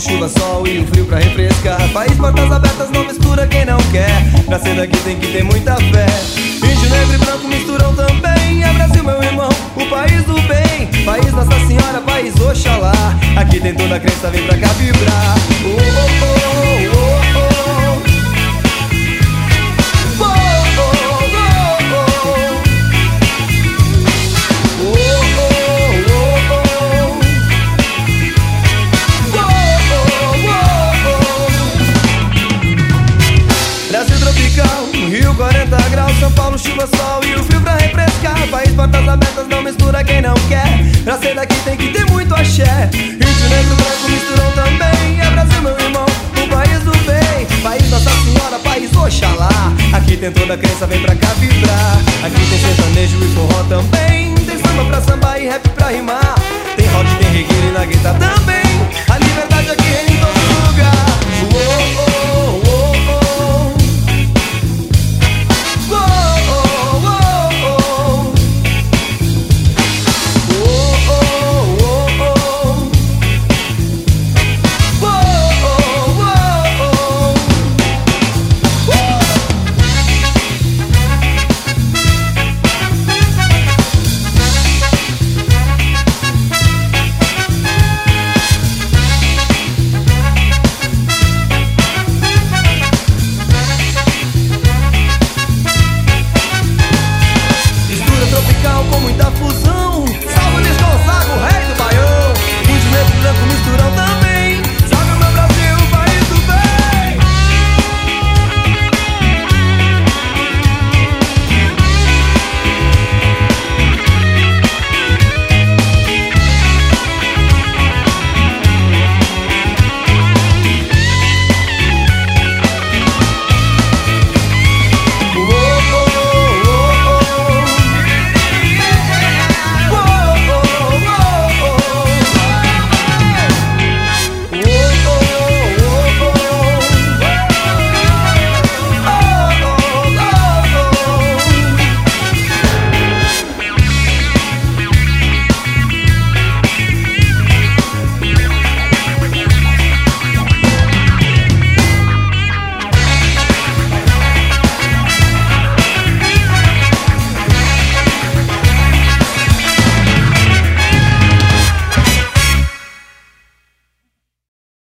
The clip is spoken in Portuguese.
chuva, sol e o frio pra refrescar. País, portas abertas, não mistura quem não quer. Nascer daqui tem que ter muita fé. Índio, negro e branco misturam também. É Brasil, meu irmão, o país do bem. País Nossa Senhora, país Oxalá. Aqui tem toda a crença, vem pra cá vibrar. Oh, São Paulo chuva, sol e o frio pra refrescar. País portas abertas, não mistura quem não quer. Pra ser daqui tem que ter muito axé. Índio, negro, branco misturam também. É Brasil, meu irmão, o país do bem. País Nossa Senhora, país Oxalá. Aqui tem toda a crença, vem pra cá vibrar. Aqui tem sertanejo e forró também